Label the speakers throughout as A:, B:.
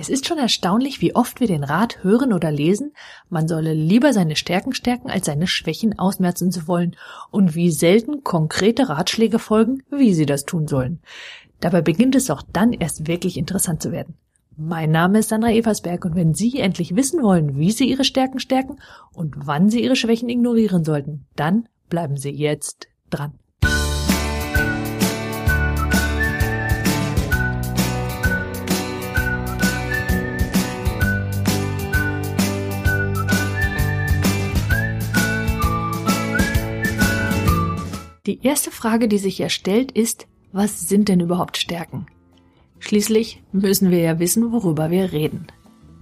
A: Es ist schon erstaunlich, wie oft wir den Rat hören oder lesen, man solle lieber seine Stärken stärken, als seine Schwächen ausmerzen zu wollen, und wie selten konkrete Ratschläge folgen, wie sie das tun sollen. Dabei beginnt es auch dann erst wirklich interessant zu werden. Mein Name ist Sandra Eversberg und wenn Sie endlich wissen wollen, wie Sie Ihre Stärken stärken und wann Sie Ihre Schwächen ignorieren sollten, dann bleiben Sie jetzt dran. Die erste Frage, die sich ja stellt, ist, was sind denn überhaupt Stärken? Schließlich müssen wir ja wissen, worüber wir reden.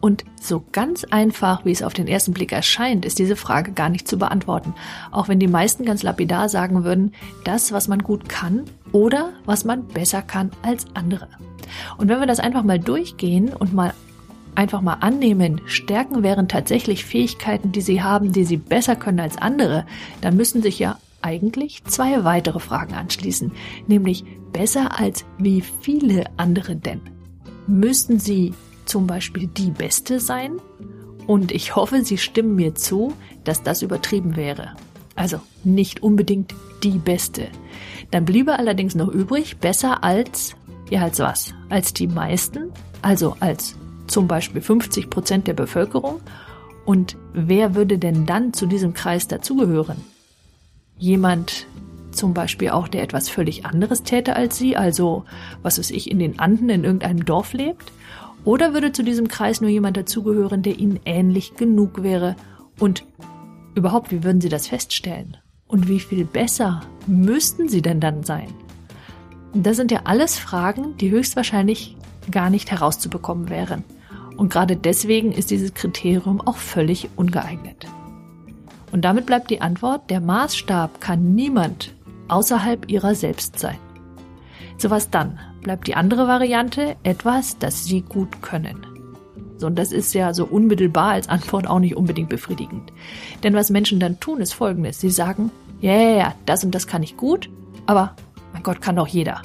A: Und so ganz einfach, wie es auf den ersten Blick erscheint, ist diese Frage gar nicht zu beantworten, auch wenn die meisten ganz lapidar sagen würden, das, was man gut kann oder was man besser kann als andere. Und wenn wir das einfach mal durchgehen und mal einfach mal annehmen, Stärken wären tatsächlich Fähigkeiten, die sie haben, die sie besser können als andere, dann müssen sich ja eigentlich zwei weitere Fragen anschließen, nämlich besser als wie viele andere denn? Müssten sie zum Beispiel die Beste sein? Und ich hoffe, Sie stimmen mir zu, dass das übertrieben wäre. Also nicht unbedingt die Beste. Dann bliebe allerdings noch übrig, besser als, ja als was? Als die meisten? Also als zum Beispiel 50 Prozent der Bevölkerung? Und wer würde denn dann zu diesem Kreis dazugehören? Jemand zum Beispiel auch, der etwas völlig anderes täte als sie, also was weiß ich, in den Anden in irgendeinem Dorf lebt? Oder würde zu diesem Kreis nur jemand dazugehören, der ihnen ähnlich genug wäre? Und überhaupt, wie würden sie das feststellen? Und wie viel besser müssten sie denn dann sein? Das sind ja alles Fragen, die höchstwahrscheinlich gar nicht herauszubekommen wären. Und gerade deswegen ist dieses Kriterium auch völlig ungeeignet. Und damit bleibt die Antwort, der Maßstab kann niemand außerhalb ihrer selbst sein. So was dann? Bleibt die andere Variante etwas, das sie gut können. So, und das ist ja so unmittelbar als Antwort auch nicht unbedingt befriedigend. Denn was Menschen dann tun, ist folgendes. Sie sagen, ja, ja, ja, das und das kann ich gut, aber mein Gott, kann doch jeder.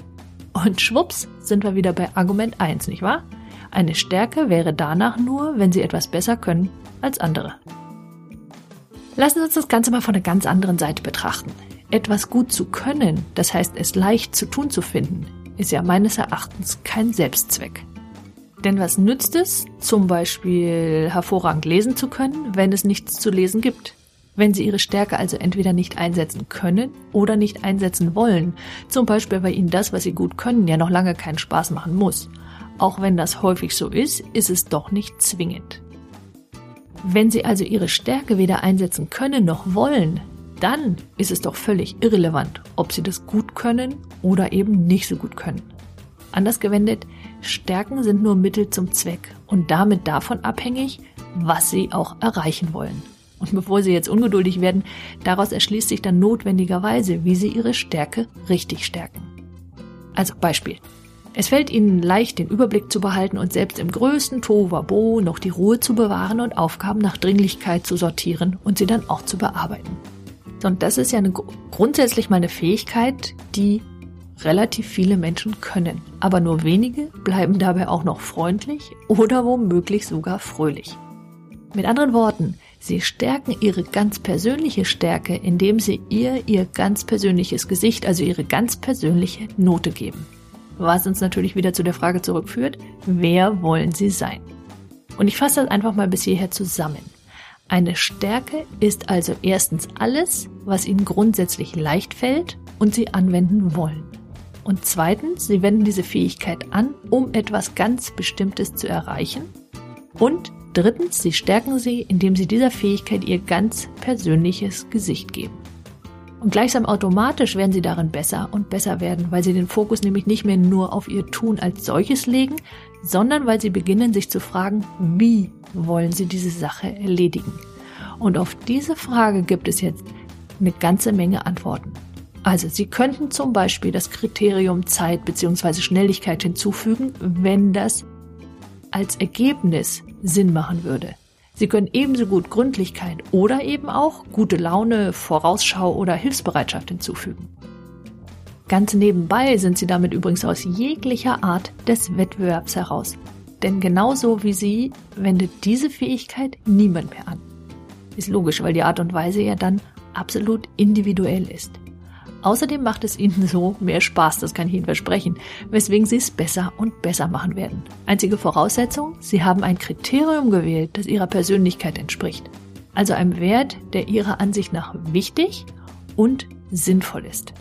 A: Und schwupps sind wir wieder bei Argument 1, nicht wahr? Eine Stärke wäre danach nur, wenn sie etwas besser können als andere. Lassen Sie uns das Ganze mal von einer ganz anderen Seite betrachten. Etwas gut zu können, das heißt es leicht zu tun zu finden, ist ja meines Erachtens kein Selbstzweck. Denn was nützt es, zum Beispiel hervorragend lesen zu können, wenn es nichts zu lesen gibt? Wenn Sie Ihre Stärke also entweder nicht einsetzen können oder nicht einsetzen wollen, zum Beispiel weil Ihnen das, was Sie gut können, ja noch lange keinen Spaß machen muss. Auch wenn das häufig so ist, ist es doch nicht zwingend. Wenn Sie also Ihre Stärke weder einsetzen können noch wollen, dann ist es doch völlig irrelevant, ob Sie das gut können oder eben nicht so gut können. Anders gewendet, Stärken sind nur Mittel zum Zweck und damit davon abhängig, was Sie auch erreichen wollen. Und bevor Sie jetzt ungeduldig werden, daraus erschließt sich dann notwendigerweise, wie Sie Ihre Stärke richtig stärken. Also Beispiel. Es fällt ihnen leicht, den Überblick zu behalten und selbst im größten Tohuwabo noch die Ruhe zu bewahren und Aufgaben nach Dringlichkeit zu sortieren und sie dann auch zu bearbeiten. Und das ist ja eine, grundsätzlich mal eine Fähigkeit, die relativ viele Menschen können. Aber nur wenige bleiben dabei auch noch freundlich oder womöglich sogar fröhlich. Mit anderen Worten, sie stärken ihre ganz persönliche Stärke, indem sie ihr ihr ganz persönliches Gesicht, also ihre ganz persönliche Note geben was uns natürlich wieder zu der Frage zurückführt, wer wollen Sie sein? Und ich fasse das einfach mal bis hierher zusammen. Eine Stärke ist also erstens alles, was Ihnen grundsätzlich leicht fällt und Sie anwenden wollen. Und zweitens, Sie wenden diese Fähigkeit an, um etwas ganz Bestimmtes zu erreichen. Und drittens, Sie stärken sie, indem Sie dieser Fähigkeit Ihr ganz persönliches Gesicht geben. Und gleichsam automatisch werden sie darin besser und besser werden, weil sie den Fokus nämlich nicht mehr nur auf ihr Tun als solches legen, sondern weil sie beginnen sich zu fragen, wie wollen sie diese Sache erledigen. Und auf diese Frage gibt es jetzt eine ganze Menge Antworten. Also Sie könnten zum Beispiel das Kriterium Zeit bzw. Schnelligkeit hinzufügen, wenn das als Ergebnis Sinn machen würde. Sie können ebenso gut Gründlichkeit oder eben auch gute Laune, Vorausschau oder Hilfsbereitschaft hinzufügen. Ganz nebenbei sind sie damit übrigens aus jeglicher Art des Wettbewerbs heraus. Denn genauso wie Sie wendet diese Fähigkeit niemand mehr an. Ist logisch, weil die Art und Weise ja dann absolut individuell ist. Außerdem macht es Ihnen so mehr Spaß, das kann ich Ihnen versprechen, weswegen Sie es besser und besser machen werden. Einzige Voraussetzung, Sie haben ein Kriterium gewählt, das Ihrer Persönlichkeit entspricht. Also einem Wert, der Ihrer Ansicht nach wichtig und sinnvoll ist.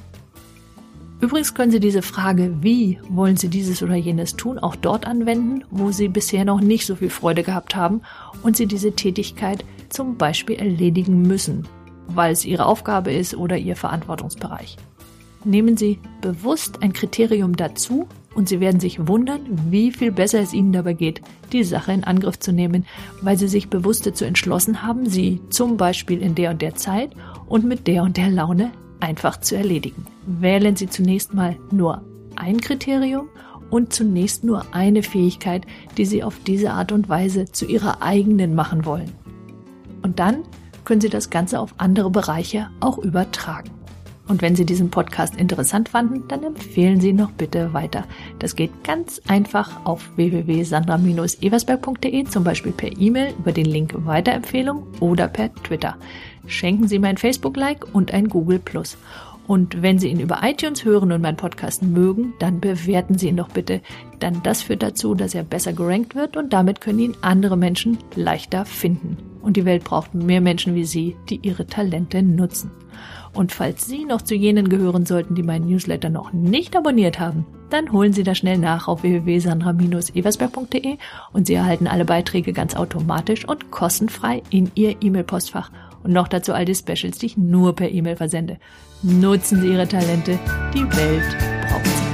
A: Übrigens können Sie diese Frage, wie wollen Sie dieses oder jenes tun, auch dort anwenden, wo Sie bisher noch nicht so viel Freude gehabt haben und Sie diese Tätigkeit zum Beispiel erledigen müssen, weil es Ihre Aufgabe ist oder Ihr Verantwortungsbereich. Nehmen Sie bewusst ein Kriterium dazu und Sie werden sich wundern, wie viel besser es Ihnen dabei geht, die Sache in Angriff zu nehmen, weil Sie sich bewusst dazu entschlossen haben, sie zum Beispiel in der und der Zeit und mit der und der Laune einfach zu erledigen. Wählen Sie zunächst mal nur ein Kriterium und zunächst nur eine Fähigkeit, die Sie auf diese Art und Weise zu Ihrer eigenen machen wollen. Und dann können Sie das Ganze auf andere Bereiche auch übertragen. Und wenn Sie diesen Podcast interessant fanden, dann empfehlen Sie noch bitte weiter. Das geht ganz einfach auf www.sandra-eversberg.de, zum Beispiel per E-Mail über den Link Weiterempfehlung oder per Twitter. Schenken Sie mir ein Facebook-Like und ein Google+. Und wenn Sie ihn über iTunes hören und meinen Podcast mögen, dann bewerten Sie ihn doch bitte. Denn das führt dazu, dass er besser gerankt wird und damit können ihn andere Menschen leichter finden. Und die Welt braucht mehr Menschen wie Sie, die ihre Talente nutzen. Und falls Sie noch zu jenen gehören sollten, die meinen Newsletter noch nicht abonniert haben, dann holen Sie das schnell nach auf www.sandra-eversberg.de und Sie erhalten alle Beiträge ganz automatisch und kostenfrei in Ihr E-Mail-Postfach. Und noch dazu all die Specials, die ich nur per E-Mail versende. Nutzen Sie Ihre Talente, die Welt braucht sie.